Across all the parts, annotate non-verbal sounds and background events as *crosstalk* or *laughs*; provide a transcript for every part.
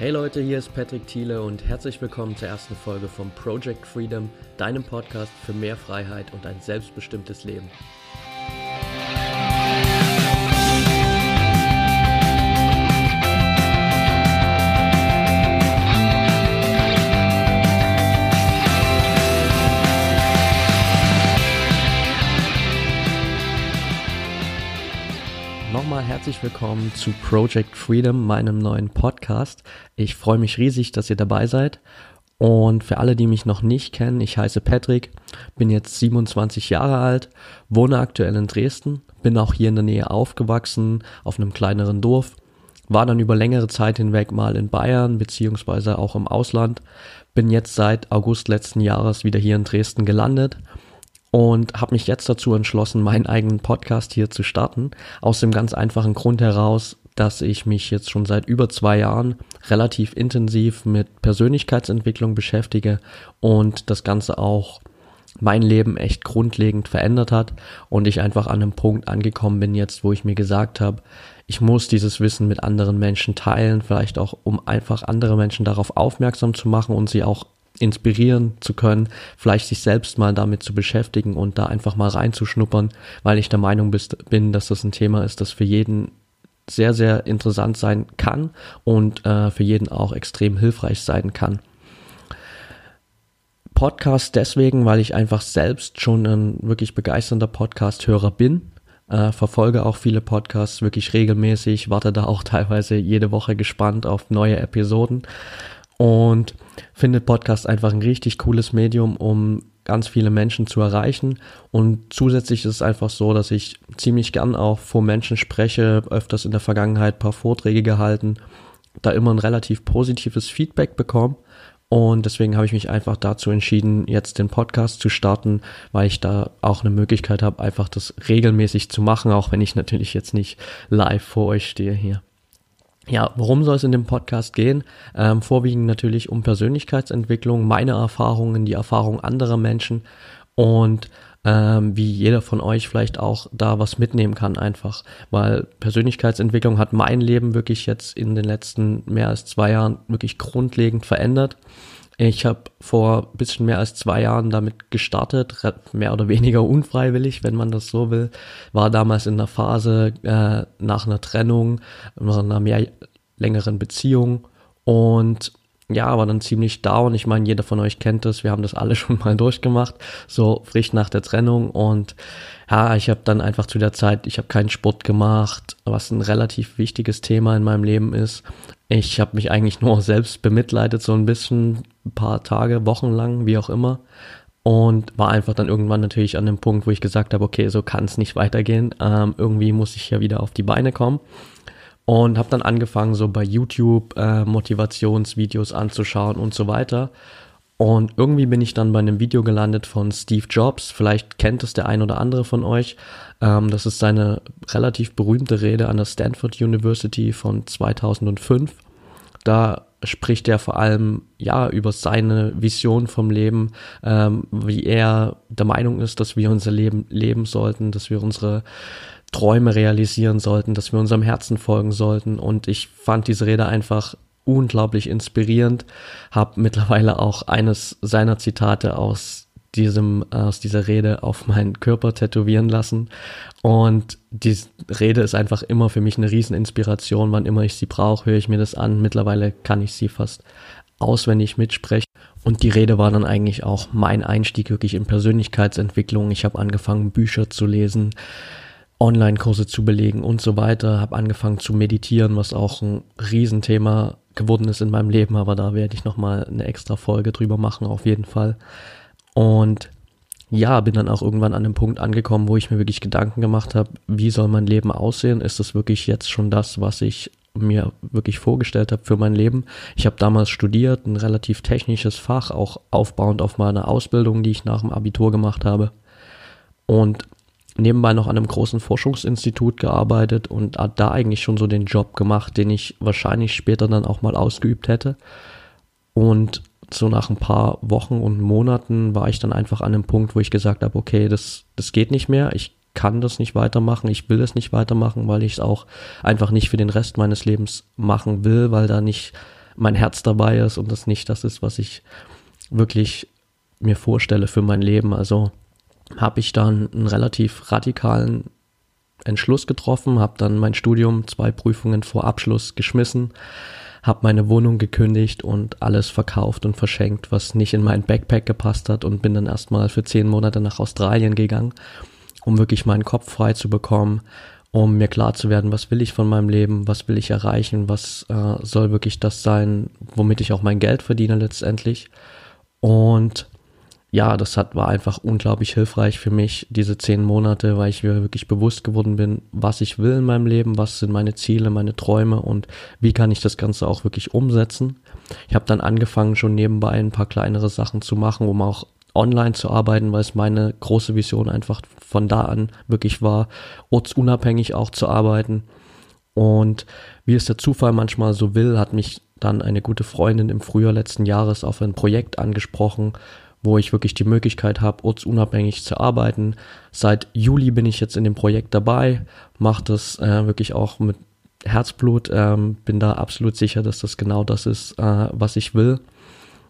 Hey Leute, hier ist Patrick Thiele und herzlich willkommen zur ersten Folge von Project Freedom, deinem Podcast für mehr Freiheit und ein selbstbestimmtes Leben. Herzlich willkommen zu Project Freedom, meinem neuen Podcast. Ich freue mich riesig, dass ihr dabei seid. Und für alle, die mich noch nicht kennen, ich heiße Patrick, bin jetzt 27 Jahre alt, wohne aktuell in Dresden, bin auch hier in der Nähe aufgewachsen, auf einem kleineren Dorf, war dann über längere Zeit hinweg mal in Bayern beziehungsweise auch im Ausland, bin jetzt seit August letzten Jahres wieder hier in Dresden gelandet und habe mich jetzt dazu entschlossen, meinen eigenen Podcast hier zu starten. Aus dem ganz einfachen Grund heraus, dass ich mich jetzt schon seit über zwei Jahren relativ intensiv mit Persönlichkeitsentwicklung beschäftige und das Ganze auch mein Leben echt grundlegend verändert hat und ich einfach an einem Punkt angekommen bin jetzt, wo ich mir gesagt habe, ich muss dieses Wissen mit anderen Menschen teilen, vielleicht auch um einfach andere Menschen darauf aufmerksam zu machen und sie auch inspirieren zu können, vielleicht sich selbst mal damit zu beschäftigen und da einfach mal reinzuschnuppern, weil ich der Meinung bin, dass das ein Thema ist, das für jeden sehr, sehr interessant sein kann und äh, für jeden auch extrem hilfreich sein kann. Podcast deswegen, weil ich einfach selbst schon ein wirklich begeisternder Podcast-Hörer bin. Äh, verfolge auch viele Podcasts wirklich regelmäßig, warte da auch *laughs* teilweise jede Woche gespannt auf neue Episoden und finde Podcast einfach ein richtig cooles Medium, um ganz viele Menschen zu erreichen. Und zusätzlich ist es einfach so, dass ich ziemlich gern auch vor Menschen spreche, öfters in der Vergangenheit paar Vorträge gehalten, da immer ein relativ positives Feedback bekomme. Und deswegen habe ich mich einfach dazu entschieden, jetzt den Podcast zu starten, weil ich da auch eine Möglichkeit habe, einfach das regelmäßig zu machen, auch wenn ich natürlich jetzt nicht live vor euch stehe hier. Ja, worum soll es in dem Podcast gehen? Ähm, vorwiegend natürlich um Persönlichkeitsentwicklung, meine Erfahrungen, die Erfahrungen anderer Menschen und ähm, wie jeder von euch vielleicht auch da was mitnehmen kann einfach, weil Persönlichkeitsentwicklung hat mein Leben wirklich jetzt in den letzten mehr als zwei Jahren wirklich grundlegend verändert ich habe vor bisschen mehr als zwei Jahren damit gestartet, mehr oder weniger unfreiwillig, wenn man das so will. War damals in der Phase äh, nach einer Trennung, nach einer mehr längeren Beziehung und ja, war dann ziemlich down. Ich meine, jeder von euch kennt das. Wir haben das alle *laughs* schon mal durchgemacht, so frisch nach der Trennung. Und ja, ich habe dann einfach zu der Zeit, ich habe keinen Sport gemacht, was ein relativ wichtiges Thema in meinem Leben ist. Ich habe mich eigentlich nur selbst bemitleidet, so ein bisschen, ein paar Tage, Wochen lang, wie auch immer. Und war einfach dann irgendwann natürlich an dem Punkt, wo ich gesagt habe, okay, so kann es nicht weitergehen. Ähm, irgendwie muss ich ja wieder auf die Beine kommen. Und habe dann angefangen, so bei YouTube äh, Motivationsvideos anzuschauen und so weiter. Und irgendwie bin ich dann bei einem Video gelandet von Steve Jobs. Vielleicht kennt es der ein oder andere von euch. Ähm, das ist seine relativ berühmte Rede an der Stanford University von 2005. Da spricht er vor allem ja über seine Vision vom Leben, ähm, wie er der Meinung ist, dass wir unser Leben leben sollten, dass wir unsere Träume realisieren sollten, dass wir unserem Herzen folgen sollten. Und ich fand diese Rede einfach unglaublich inspirierend, habe mittlerweile auch eines seiner Zitate aus diesem aus dieser Rede auf meinen Körper tätowieren lassen und die Rede ist einfach immer für mich eine Rieseninspiration, wann immer ich sie brauche, höre ich mir das an. Mittlerweile kann ich sie fast auswendig mitsprechen und die Rede war dann eigentlich auch mein Einstieg wirklich in Persönlichkeitsentwicklung. Ich habe angefangen Bücher zu lesen, Online-Kurse zu belegen und so weiter, habe angefangen zu meditieren, was auch ein Riesenthema geworden ist in meinem Leben, aber da werde ich nochmal eine extra Folge drüber machen, auf jeden Fall. Und ja, bin dann auch irgendwann an dem Punkt angekommen, wo ich mir wirklich Gedanken gemacht habe, wie soll mein Leben aussehen? Ist das wirklich jetzt schon das, was ich mir wirklich vorgestellt habe für mein Leben? Ich habe damals studiert, ein relativ technisches Fach, auch aufbauend auf meine Ausbildung, die ich nach dem Abitur gemacht habe. Und nebenbei noch an einem großen Forschungsinstitut gearbeitet und hat da eigentlich schon so den Job gemacht, den ich wahrscheinlich später dann auch mal ausgeübt hätte. Und so nach ein paar Wochen und Monaten war ich dann einfach an einem Punkt, wo ich gesagt habe, okay, das, das geht nicht mehr, ich kann das nicht weitermachen, ich will es nicht weitermachen, weil ich es auch einfach nicht für den Rest meines Lebens machen will, weil da nicht mein Herz dabei ist und das nicht das ist, was ich wirklich mir vorstelle für mein Leben. Also habe ich dann einen relativ radikalen Entschluss getroffen, habe dann mein Studium, zwei Prüfungen vor Abschluss geschmissen, habe meine Wohnung gekündigt und alles verkauft und verschenkt, was nicht in meinen Backpack gepasst hat und bin dann erstmal für zehn Monate nach Australien gegangen, um wirklich meinen Kopf frei zu bekommen, um mir klar zu werden, was will ich von meinem Leben, was will ich erreichen, was äh, soll wirklich das sein, womit ich auch mein Geld verdiene letztendlich. Und ja, das hat, war einfach unglaublich hilfreich für mich, diese zehn Monate, weil ich mir wirklich bewusst geworden bin, was ich will in meinem Leben, was sind meine Ziele, meine Träume und wie kann ich das Ganze auch wirklich umsetzen. Ich habe dann angefangen, schon nebenbei ein paar kleinere Sachen zu machen, um auch online zu arbeiten, weil es meine große Vision einfach von da an wirklich war, ortsunabhängig auch zu arbeiten. Und wie es der Zufall manchmal so will, hat mich dann eine gute Freundin im Frühjahr letzten Jahres auf ein Projekt angesprochen, wo ich wirklich die Möglichkeit habe, ortsunabhängig zu arbeiten. Seit Juli bin ich jetzt in dem Projekt dabei, mache das äh, wirklich auch mit Herzblut, ähm, bin da absolut sicher, dass das genau das ist, äh, was ich will.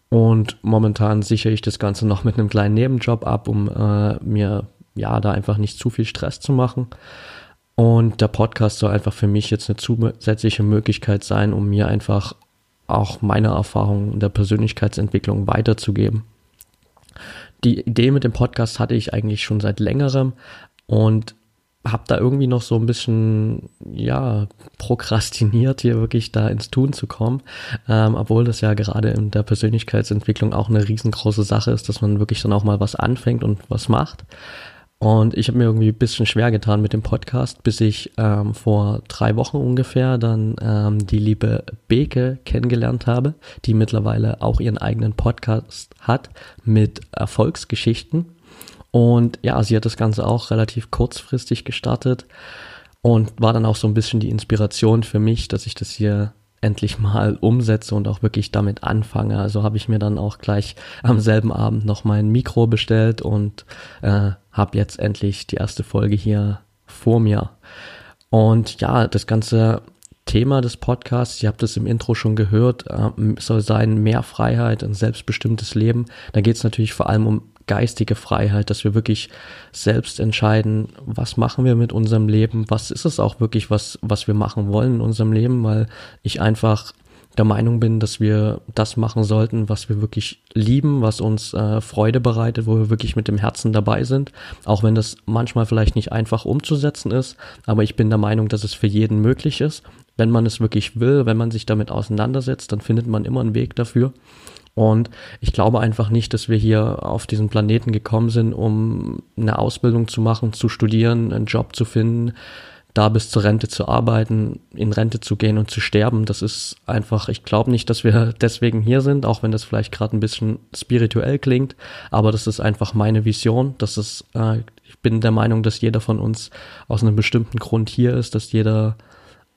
Und momentan sichere ich das Ganze noch mit einem kleinen Nebenjob ab, um äh, mir ja da einfach nicht zu viel Stress zu machen. Und der Podcast soll einfach für mich jetzt eine zusätzliche Möglichkeit sein, um mir einfach auch meine Erfahrungen der Persönlichkeitsentwicklung weiterzugeben. Die Idee mit dem Podcast hatte ich eigentlich schon seit längerem und habe da irgendwie noch so ein bisschen, ja, prokrastiniert, hier wirklich da ins Tun zu kommen. Ähm, obwohl das ja gerade in der Persönlichkeitsentwicklung auch eine riesengroße Sache ist, dass man wirklich dann auch mal was anfängt und was macht. Und ich habe mir irgendwie ein bisschen schwer getan mit dem Podcast, bis ich ähm, vor drei Wochen ungefähr dann ähm, die liebe Beke kennengelernt habe, die mittlerweile auch ihren eigenen Podcast hat mit Erfolgsgeschichten. Und ja, sie hat das Ganze auch relativ kurzfristig gestartet und war dann auch so ein bisschen die Inspiration für mich, dass ich das hier endlich mal umsetze und auch wirklich damit anfange. Also habe ich mir dann auch gleich am selben Abend noch mein Mikro bestellt und äh, habe jetzt endlich die erste Folge hier vor mir. Und ja, das ganze Thema des Podcasts, ihr habt es im Intro schon gehört, äh, soll sein mehr Freiheit, ein selbstbestimmtes Leben. Da geht es natürlich vor allem um geistige Freiheit, dass wir wirklich selbst entscheiden, was machen wir mit unserem Leben, was ist es auch wirklich, was, was wir machen wollen in unserem Leben, weil ich einfach der Meinung bin, dass wir das machen sollten, was wir wirklich lieben, was uns äh, Freude bereitet, wo wir wirklich mit dem Herzen dabei sind, auch wenn das manchmal vielleicht nicht einfach umzusetzen ist, aber ich bin der Meinung, dass es für jeden möglich ist. Wenn man es wirklich will, wenn man sich damit auseinandersetzt, dann findet man immer einen Weg dafür. Und ich glaube einfach nicht, dass wir hier auf diesen Planeten gekommen sind, um eine Ausbildung zu machen, zu studieren, einen Job zu finden, da bis zur Rente zu arbeiten, in Rente zu gehen und zu sterben. Das ist einfach, ich glaube nicht, dass wir *laughs* deswegen hier sind, auch wenn das vielleicht gerade ein bisschen spirituell klingt, aber das ist einfach meine Vision. Das ist, äh, ich bin der Meinung, dass jeder von uns aus einem bestimmten Grund hier ist, dass jeder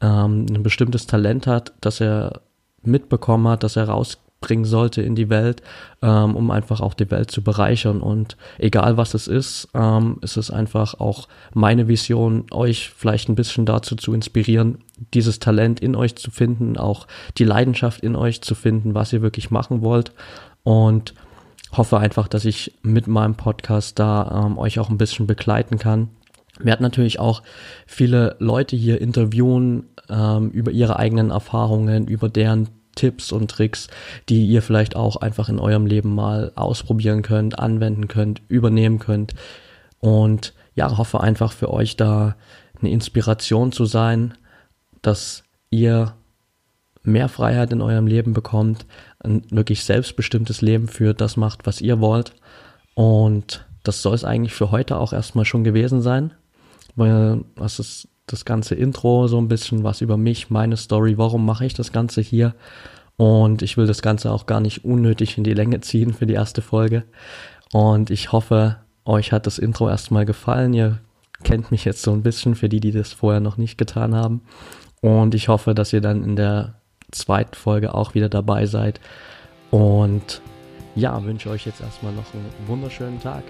ähm, ein bestimmtes Talent hat, dass er mitbekommen hat, dass er raus bringen sollte in die Welt, ähm, um einfach auch die Welt zu bereichern. Und egal was es ist, ähm, ist es einfach auch meine Vision, euch vielleicht ein bisschen dazu zu inspirieren, dieses Talent in euch zu finden, auch die Leidenschaft in euch zu finden, was ihr wirklich machen wollt. Und hoffe einfach, dass ich mit meinem Podcast da ähm, euch auch ein bisschen begleiten kann. Wir hatten natürlich auch viele Leute hier interviewen ähm, über ihre eigenen Erfahrungen, über deren Tipps und Tricks, die ihr vielleicht auch einfach in eurem Leben mal ausprobieren könnt, anwenden könnt, übernehmen könnt. Und ja, hoffe einfach für euch da eine Inspiration zu sein, dass ihr mehr Freiheit in eurem Leben bekommt, ein wirklich selbstbestimmtes Leben führt, das macht, was ihr wollt. Und das soll es eigentlich für heute auch erstmal schon gewesen sein, weil das ist das ganze Intro, so ein bisschen was über mich, meine Story, warum mache ich das Ganze hier. Und ich will das Ganze auch gar nicht unnötig in die Länge ziehen für die erste Folge. Und ich hoffe, euch hat das Intro erstmal gefallen. Ihr kennt mich jetzt so ein bisschen für die, die das vorher noch nicht getan haben. Und ich hoffe, dass ihr dann in der zweiten Folge auch wieder dabei seid. Und ja, wünsche euch jetzt erstmal noch einen wunderschönen Tag.